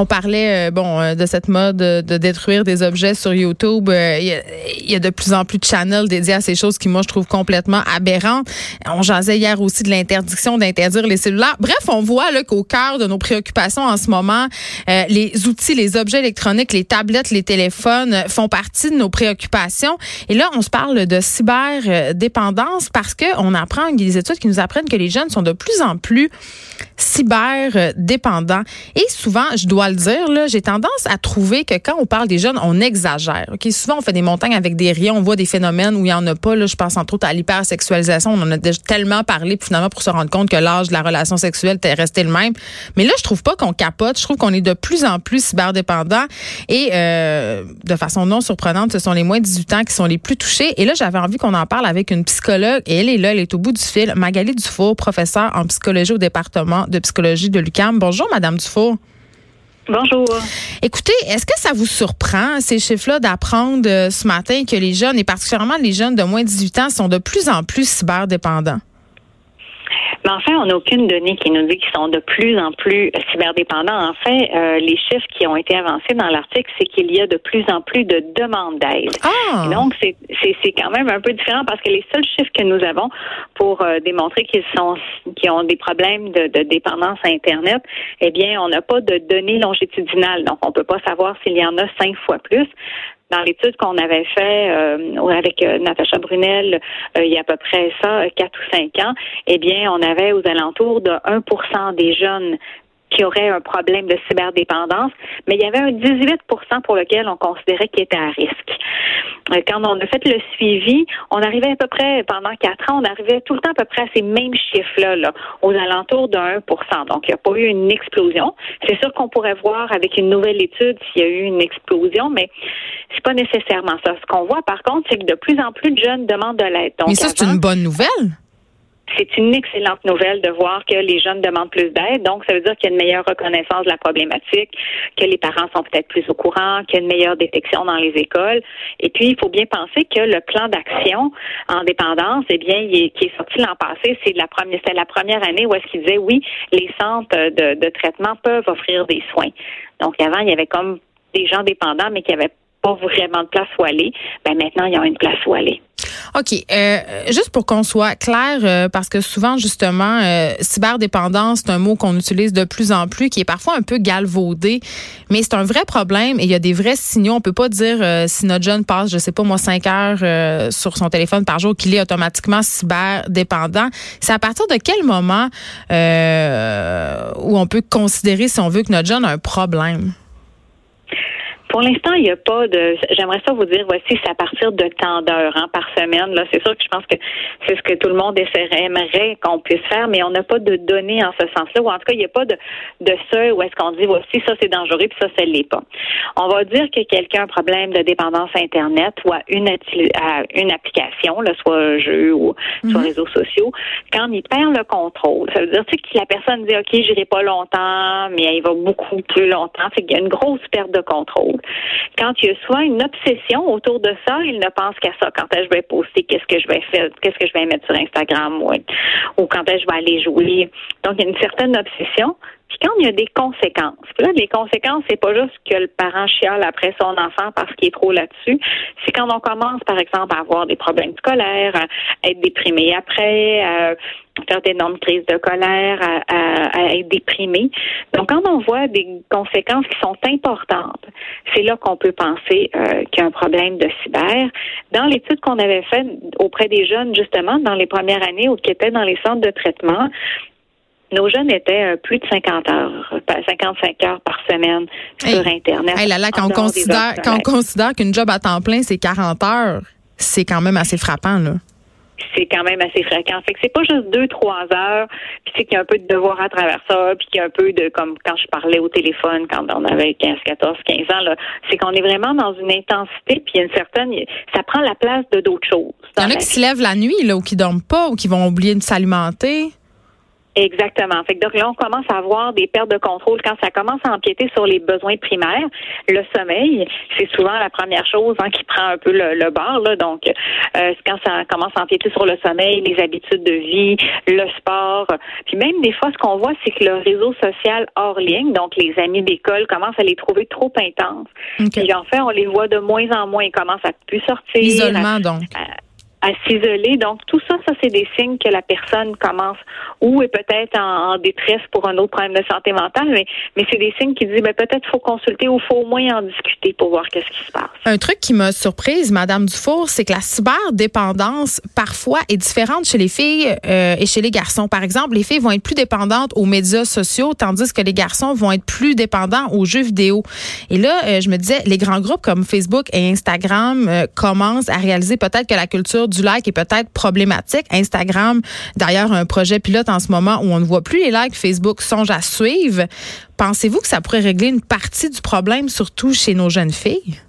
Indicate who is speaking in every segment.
Speaker 1: On parlait, euh, bon, euh, de cette mode de détruire des objets sur YouTube. Euh, il y, a de plus en plus de channels dédiés à ces choses qui, moi, je trouve complètement aberrantes. On jasait hier aussi de l'interdiction d'interdire les cellulaires. Bref, on voit là qu'au cœur de nos préoccupations en ce moment, les outils, les objets électroniques, les tablettes, les téléphones font partie de nos préoccupations. Et là, on se parle de cyberdépendance parce que on apprend, des études qui nous apprennent que les jeunes sont de plus en plus cyberdépendants. Et souvent, je dois le dire, là, j'ai tendance à trouver que quand on parle des jeunes, on exagère. Souvent, on fait des montagnes avec des rayons, on voit des phénomènes où il n'y en a pas. Là, je pense entre autres à l'hypersexualisation. On en a déjà tellement parlé, finalement, pour se rendre compte que l'âge de la relation sexuelle est resté le même. Mais là, je trouve pas qu'on capote. Je trouve qu'on est de plus en plus cyberdépendants. Et euh, de façon non surprenante, ce sont les moins de 18 ans qui sont les plus touchés. Et là, j'avais envie qu'on en parle avec une psychologue. Et elle est là, elle est au bout du fil. Magali Dufour, professeure en psychologie au département de psychologie de l'UCAM. Bonjour, Madame Dufour.
Speaker 2: Bonjour.
Speaker 1: Écoutez, est-ce que ça vous surprend, ces chiffres-là, d'apprendre euh, ce matin que les jeunes, et particulièrement les jeunes de moins de 18 ans, sont de plus en plus cyberdépendants?
Speaker 2: Mais en fait, on n'a aucune donnée qui nous dit qu'ils sont de plus en plus cyberdépendants. En fait, euh, les chiffres qui ont été avancés dans l'article, c'est qu'il y a de plus en plus de demandes d'aide.
Speaker 1: Ah!
Speaker 2: Donc, c'est, c'est, quand même un peu différent parce que les seuls chiffres que nous avons pour euh, démontrer qu'ils sont qu'ils ont des problèmes de, de dépendance à Internet, eh bien, on n'a pas de données longitudinales. Donc, on peut pas savoir s'il y en a cinq fois plus dans l'étude qu'on avait fait euh, avec euh, Natacha Brunel euh, il y a à peu près ça, quatre ou cinq ans, eh bien, on avait aux alentours de 1% des jeunes qui auraient un problème de cyberdépendance, mais il y avait un 18% pour lequel on considérait qu'il était à risque. Quand on a fait le suivi, on arrivait à peu près, pendant quatre ans, on arrivait tout le temps à peu près à ces mêmes chiffres-là, là, aux alentours de 1 Donc, il n'y a pas eu une explosion. C'est sûr qu'on pourrait voir avec une nouvelle étude s'il y a eu une explosion, mais c'est pas nécessairement ça. Ce qu'on voit, par contre, c'est que de plus en plus de jeunes demandent de l'aide.
Speaker 1: Mais ça, c'est une bonne nouvelle
Speaker 2: c'est une excellente nouvelle de voir que les jeunes demandent plus d'aide. Donc, ça veut dire qu'il y a une meilleure reconnaissance de la problématique, que les parents sont peut-être plus au courant, qu'il y a une meilleure détection dans les écoles. Et puis, il faut bien penser que le plan d'action en dépendance, eh bien, il qui est sorti l'an passé, c'est la première, la première année où est-ce qu'il disait oui, les centres de, de traitement peuvent offrir des soins. Donc, avant, il y avait comme des gens dépendants, mais qui n'avaient pas vraiment de place où aller. Ben maintenant, il y a une place où aller.
Speaker 1: OK. Euh, juste pour qu'on soit clair, euh, parce que souvent, justement, euh, cyberdépendance, c'est un mot qu'on utilise de plus en plus, qui est parfois un peu galvaudé, mais c'est un vrai problème et il y a des vrais signaux. On peut pas dire si notre jeune passe, je sais pas moi, cinq heures sur son téléphone par jour qu'il est automatiquement cyberdépendant. C'est à partir de quel moment où on peut considérer, si on veut, que notre jeune a un problème?
Speaker 2: Pour l'instant, il n'y a pas de. J'aimerais ça vous dire, voici, c'est à partir de temps d'heures hein, par semaine. Là, c'est sûr que je pense que c'est ce que tout le monde essaierait, aimerait qu'on puisse faire, mais on n'a pas de données en ce sens-là. Ou en tout cas, il n'y a pas de, de seuil où est-ce qu'on dit, voici, ça c'est dangereux, puis ça, ça l'est pas. On va dire que quelqu'un a un problème de dépendance à Internet ou à une, une application, là, soit un jeu ou soit mhm. réseaux sociaux, quand il perd le contrôle, ça veut dire que la personne dit, OK, j'irai pas longtemps, mais il va beaucoup plus longtemps. Fait qu'il y a une grosse perte de contrôle. Quand il y a soit une obsession autour de ça, il ne pense qu'à ça. Quand est-ce que je vais poster, qu'est-ce que je vais faire, qu'est-ce que je vais mettre sur Instagram, ou, ou quand est-ce que je vais aller jouer. Donc, il y a une certaine obsession. Puis quand il y a des conséquences, là, les conséquences, c'est pas juste que le parent chiale après son enfant parce qu'il est trop là-dessus. C'est quand on commence, par exemple, à avoir des problèmes scolaires, à être déprimé après, à faire d'énormes crises de colère, à, être déprimé. Donc, quand on voit des conséquences qui sont importantes, c'est là qu'on peut penser euh, qu'il y a un problème de cyber. Dans l'étude qu'on avait faite auprès des jeunes, justement, dans les premières années, ou qui étaient dans les centres de traitement, nos jeunes étaient euh, plus de 50 heures, 55 heures par semaine sur Internet.
Speaker 1: là, là, quand, on considère, quand on considère qu'une job à temps plein, c'est 40 heures, c'est quand même assez frappant, là
Speaker 2: c'est quand même assez fréquent. Fait que c'est pas juste deux, trois heures, puis c'est qu'il y a un peu de devoir à travers ça, puis qu'il y a un peu de, comme quand je parlais au téléphone quand on avait 15, 14, 15 ans, là, c'est qu'on est vraiment dans une intensité, puis il y a une certaine, ça prend la place de d'autres choses.
Speaker 1: Il y en a qui se lèvent la nuit, là, ou qui dorment pas, ou qui vont oublier de s'alimenter.
Speaker 2: Exactement. Fait que donc là, on commence à avoir des pertes de contrôle quand ça commence à empiéter sur les besoins primaires. Le sommeil, c'est souvent la première chose hein, qui prend un peu le, le bord. Là. Donc, euh, quand ça commence à empiéter sur le sommeil, les habitudes de vie, le sport, puis même des fois, ce qu'on voit, c'est que le réseau social hors ligne, donc les amis d'école, commencent à les trouver trop intenses. Puis en fait, on les voit de moins en moins. Ils commencent à plus sortir.
Speaker 1: Isolement, donc
Speaker 2: à s'isoler. Donc, tout ça, ça, c'est des signes que la personne commence ou est peut-être en, détresse pour un autre problème de santé mentale, mais, mais c'est des signes qui disent, ben, peut-être faut consulter ou faut au moins en discuter pour voir qu'est-ce qui se passe.
Speaker 1: Un truc qui m'a surprise, Madame Dufour, c'est que la cyberdépendance, parfois, est différente chez les filles euh, et chez les garçons. Par exemple, les filles vont être plus dépendantes aux médias sociaux, tandis que les garçons vont être plus dépendants aux jeux vidéo. Et là, euh, je me disais, les grands groupes comme Facebook et Instagram euh, commencent à réaliser peut-être que la culture du like est peut-être problématique. Instagram, d'ailleurs, un projet pilote en ce moment où on ne voit plus les likes. Facebook songe à suivre. Pensez-vous que ça pourrait régler une partie du problème, surtout chez nos jeunes filles?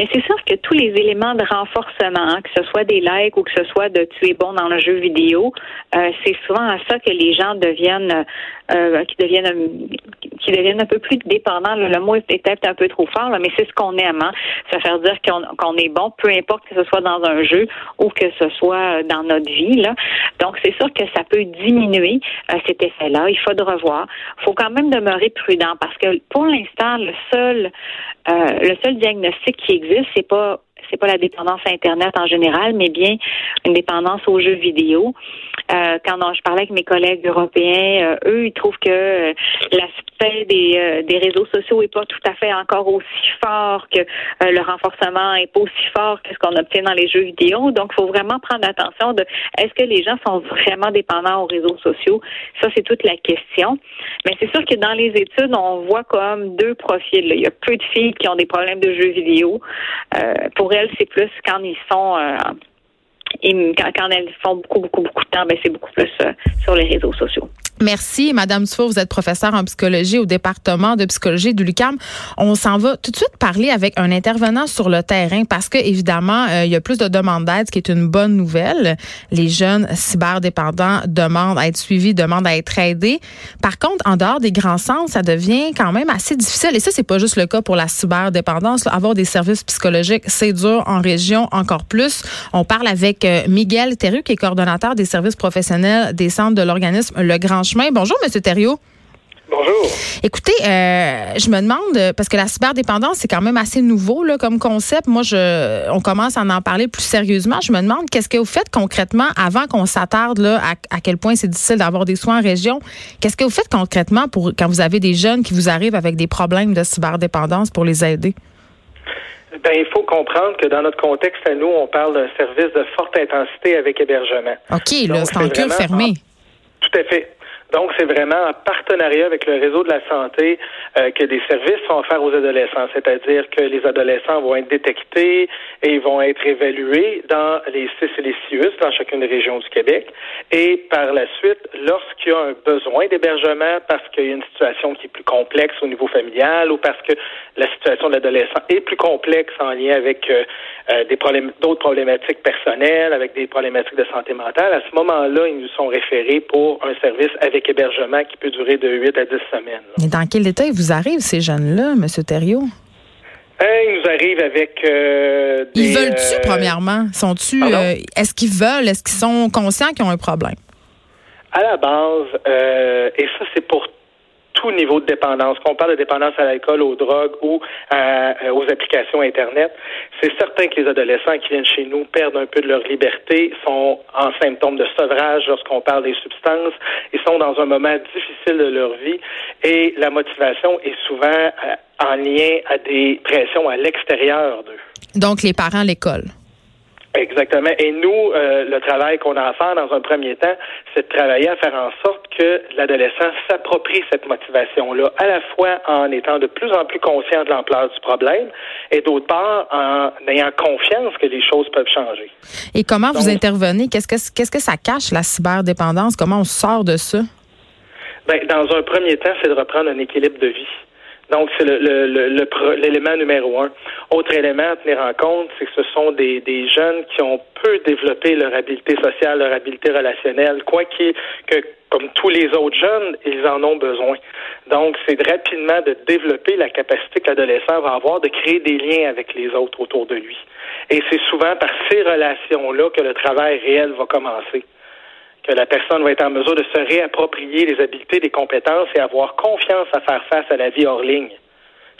Speaker 2: Mais c'est sûr que tous les éléments de renforcement, que ce soit des likes ou que ce soit de tu es bon dans le jeu vidéo, euh, c'est souvent à ça que les gens deviennent, euh, qui deviennent, qui deviennent un peu plus dépendants. Le mot est peut-être un peu trop fort, mais c'est ce qu'on aime. Hein? Ça fait dire qu'on est bon, peu importe que ce soit dans un jeu ou que ce soit dans notre vie. Là. Donc c'est sûr que ça peut diminuer euh, cet effet-là. Il faut de revoir. Il faut quand même demeurer prudent parce que pour l'instant, le seul, le seul diagnostic qui existe, c'est pas c'est pas la dépendance à Internet en général, mais bien une dépendance aux jeux vidéo. Euh, quand je parlais avec mes collègues européens, euh, eux, ils trouvent que euh, des, des réseaux sociaux est pas tout à fait encore aussi fort que le renforcement est pas aussi fort que ce qu'on obtient dans les jeux vidéo. Donc, il faut vraiment prendre attention de est-ce que les gens sont vraiment dépendants aux réseaux sociaux? Ça, c'est toute la question. Mais c'est sûr que dans les études, on voit comme deux profils. Il y a peu de filles qui ont des problèmes de jeux vidéo. pour elles, c'est plus quand ils sont quand, elles font beaucoup, beaucoup, beaucoup de temps, ben, c'est beaucoup plus euh, sur les réseaux sociaux.
Speaker 1: Merci, Madame Dufour. Vous êtes professeure en psychologie au département de psychologie du l'UQAM. On s'en va tout de suite parler avec un intervenant sur le terrain parce que, évidemment, euh, il y a plus de demandes d'aide, ce qui est une bonne nouvelle. Les jeunes cyberdépendants demandent à être suivis, demandent à être aidés. Par contre, en dehors des grands centres, ça devient quand même assez difficile. Et ça, c'est pas juste le cas pour la cyberdépendance. Avoir des services psychologiques, c'est dur en région encore plus. On parle avec euh, Miguel Terru, qui est coordonnateur des services professionnels des centres de l'organisme Le Grand Bonjour, M. Thériault.
Speaker 3: Bonjour.
Speaker 1: Écoutez, euh, je me demande parce que la cyberdépendance c'est quand même assez nouveau là comme concept. Moi, je, on commence à en parler plus sérieusement. Je me demande qu'est-ce que vous faites concrètement avant qu'on s'attarde là à, quel point c'est difficile d'avoir des soins en région? Qu'est-ce que vous faites concrètement pour quand vous avez des jeunes qui vous arrivent avec des problèmes de cyberdépendance pour les aider?
Speaker 3: Ben, il faut comprendre que dans notre contexte à nous, on parle d'un service de forte intensité avec hébergement.
Speaker 1: OK, là, c'est en cure fermé.
Speaker 3: Tout à fait. Donc, c'est vraiment en partenariat avec le réseau de la santé euh, que des services sont offerts aux adolescents, c'est-à-dire que les adolescents vont être détectés et vont être évalués dans les CIS et les CIUS dans chacune des régions du Québec. Et par la suite, lorsqu'il y a un besoin d'hébergement parce qu'il y a une situation qui est plus complexe au niveau familial ou parce que la situation de l'adolescent est plus complexe en lien avec euh, euh, des problèmes, d'autres problématiques personnelles, avec des problématiques de santé mentale, à ce moment-là, ils nous sont référés pour un service avec hébergement qui peut durer de 8 à 10 semaines.
Speaker 1: Mais dans quel état ils vous arrivent, ces jeunes-là, M. Thériault?
Speaker 3: Ils nous arrivent avec euh, des,
Speaker 1: Ils veulent-tu, euh, premièrement? Sont-tu, euh, est-ce qu'ils veulent? Est-ce qu'ils sont conscients qu'ils ont un problème?
Speaker 3: À la base, et ça, c'est pour tout niveau de dépendance, qu'on parle de dépendance à l'alcool, aux drogues ou euh, aux applications Internet, c'est certain que les adolescents qui viennent chez nous perdent un peu de leur liberté, sont en symptômes de sevrage lorsqu'on parle des substances, ils sont dans un moment difficile de leur vie et la motivation est souvent euh, en lien à des pressions à l'extérieur d'eux.
Speaker 1: Donc les parents, l'école.
Speaker 3: Exactement. Et nous, euh, le travail qu'on a à faire dans un premier temps, c'est de travailler à faire en sorte que l'adolescent s'approprie cette motivation-là, à la fois en étant de plus en plus conscient de l'ampleur du problème et d'autre part en ayant confiance que les choses peuvent changer.
Speaker 1: Et comment vous intervenez? Qu'est-ce que, qu'est-ce que ça cache, la cyberdépendance? Comment on sort de ça?
Speaker 3: Ben, dans un premier temps, c'est de reprendre un équilibre de vie. Donc, c'est l'élément le, numéro un. Autre élément à tenir en compte, c'est que ce sont des, des jeunes qui ont peu développé leur habileté sociale, leur habileté relationnelle, quoi qu'il que comme tous les autres jeunes, ils en ont besoin. Donc, c'est rapidement de développer la capacité que l'adolescent va avoir de créer des liens avec les autres autour de lui. Et c'est souvent par ces relations-là que le travail réel va commencer que la personne va être en mesure de se réapproprier les habiletés, les compétences et avoir confiance à faire face à la vie hors ligne.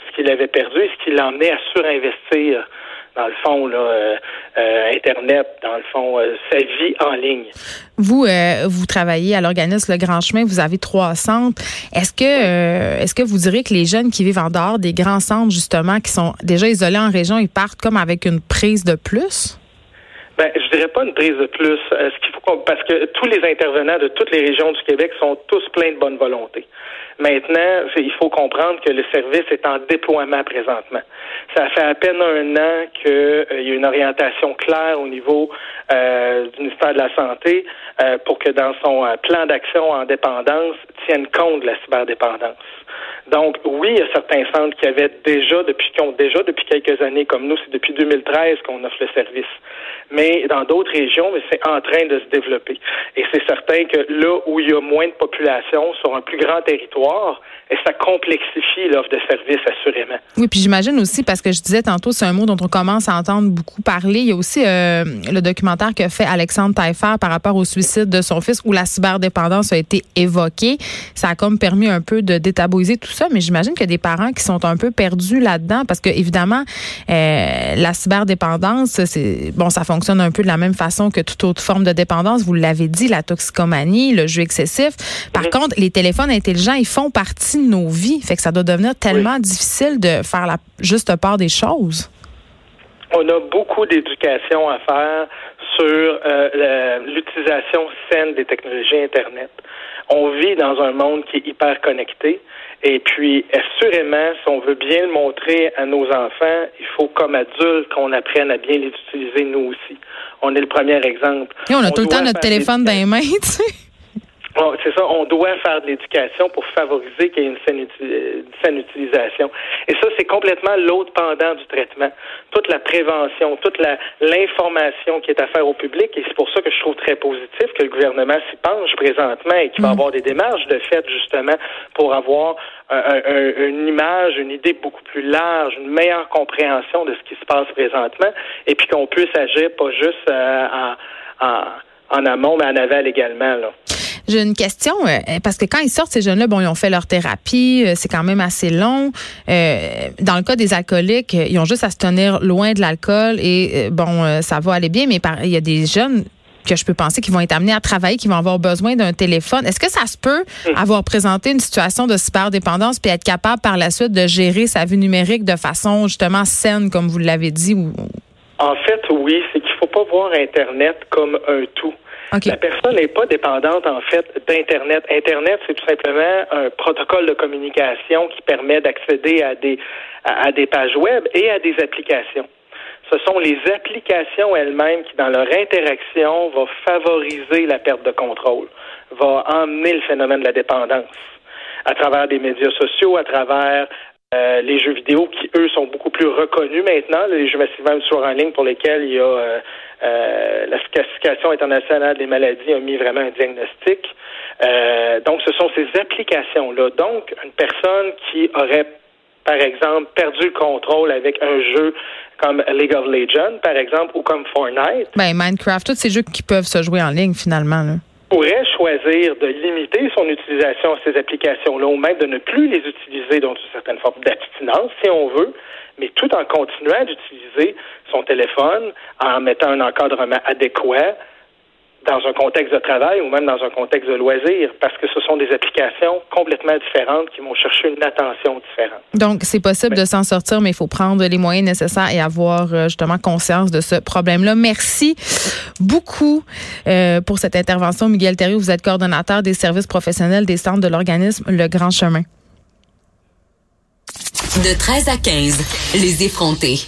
Speaker 3: Ce qu'il avait perdu et ce qui l'emmenait à surinvestir dans le fond, là, euh, euh, Internet, dans le fond, euh, sa vie en ligne.
Speaker 1: Vous, vous travaillez à l'organisme Le Grand Chemin, vous avez trois centres. Est-ce que, est-ce que vous direz que les jeunes qui vivent en dehors des grands centres, justement, qui sont déjà isolés en région, ils partent comme avec une prise de plus?
Speaker 3: Ben, je dirais pas une prise de plus. Faut parce que tous les intervenants de toutes les régions du Québec sont tous pleins de bonne volonté. Maintenant, il faut comprendre que le service est en déploiement présentement. Ça fait à peine un an qu'il euh, y a une orientation claire au niveau euh, du ministère de la Santé euh, pour que dans son plan d'action en dépendance tienne compte de la cyberdépendance. Donc, oui, il y a certains centres qui avaient déjà, depuis, ont déjà depuis quelques années, comme nous, c'est depuis 2013 qu'on offre le service. Mais dans d'autres régions, c'est en train de se développer. Et c'est certain que là où il y a moins de population sur un plus grand territoire, ça complexifie l'offre de service, assurément.
Speaker 1: Oui, puis j'imagine aussi, parce que je disais tantôt, c'est un mot dont on commence à entendre beaucoup parler. Il y a aussi euh, le documentaire que fait Alexandre Taillefer par rapport au suicide de son fils, où la cyberdépendance a été évoquée. Ça a comme permis un peu de détabouiser tout ça, mais j'imagine qu'il y a des parents qui sont un peu perdus là-dedans, parce que évidemment, euh, la cyberdépendance, c'est bon, ça fonctionne un peu de la même façon que toute autre forme de dépendance. Vous l'avez dit, la toxicomanie, le jeu excessif. Par contre, les téléphones intelligents, ils font partie nos vies. Fait que ça doit devenir tellement difficile de faire la juste part des choses.
Speaker 3: On a beaucoup d'éducation à faire sur euh, l'utilisation saine des technologies Internet. On vit dans un monde qui est hyper connecté. Et puis, assurément, si on veut bien le montrer à nos enfants, il faut, comme adultes, qu'on apprenne à bien les utiliser nous aussi. On est le premier exemple.
Speaker 1: Et on a tout le temps notre téléphone dans les mains, tu sais
Speaker 3: c'est ça, on doit faire de l'éducation pour favoriser qu'il y ait une saine, utilisation. Et ça, c'est complètement l'autre pendant du traitement. Toute la prévention, toute l'information qui est à faire au public, et c'est pour ça que je trouve très positif que le gouvernement s'y penche présentement et qu'il va mm. avoir des démarches de fait, justement, pour avoir une image, une idée beaucoup plus large, une meilleure compréhension de ce qui se passe présentement, et puis qu'on puisse agir pas juste euh, en, en amont, mais en aval également. Là.
Speaker 1: J'ai une question euh, parce que quand ils sortent ces jeunes-là, bon, ils ont fait leur thérapie, euh, c'est quand même assez long. Euh, dans le cas des alcooliques, ils ont juste à se tenir loin de l'alcool et bon, ça va aller bien. Mais il y a des jeunes que je peux penser qui vont être amenés à travailler, qui vont avoir besoin d'un téléphone. Est-ce que ça se peut hum. avoir présenté une situation de cyberdépendance puis être capable par la suite de gérer sa vie numérique de façon justement saine, comme vous l'avez dit? Ou...
Speaker 3: En fait, oui, c'est qu'il faut pas voir Internet comme un tout. La personne n'est pas dépendante, en fait, d'Internet. Internet, c'est tout simplement un protocole de communication qui permet d'accéder à des, à, des pages web et à des applications. Ce sont les applications elles-mêmes qui, dans leur interaction, vont favoriser la perte de contrôle, va emmener le phénomène de la dépendance à travers des médias sociaux, à travers euh, les jeux vidéo qui, eux, sont beaucoup plus reconnus maintenant, les jeux massivement sur en ligne pour lesquels il y a euh, euh, la classification internationale des maladies a mis vraiment un diagnostic. donc, ce sont ces applications-là. Donc, une personne qui aurait, par exemple, perdu le contrôle avec un jeu comme League of Legends, par exemple, ou comme Fortnite.
Speaker 1: Ben, Minecraft, tous ces jeux qui peuvent se jouer en ligne, finalement. Là
Speaker 3: pourrait choisir de limiter son utilisation à ces applications-là ou même de ne plus les utiliser dans une certaine forme d'abstinence, si on veut, mais tout en continuant d'utiliser son téléphone, en mettant un encadrement adéquat, dans un contexte de travail ou même dans un contexte de loisir, parce que ce sont des applications complètement différentes qui vont chercher une attention différente.
Speaker 1: Donc, c'est possible de s'en sortir, mais il faut prendre les moyens nécessaires et avoir euh, justement conscience de ce problème-là. Merci beaucoup euh, pour cette intervention. Miguel Thériault, vous êtes coordonnateur des services professionnels des centres de l'organisme Le Grand Chemin.
Speaker 4: De 13 à 15, les effrontés.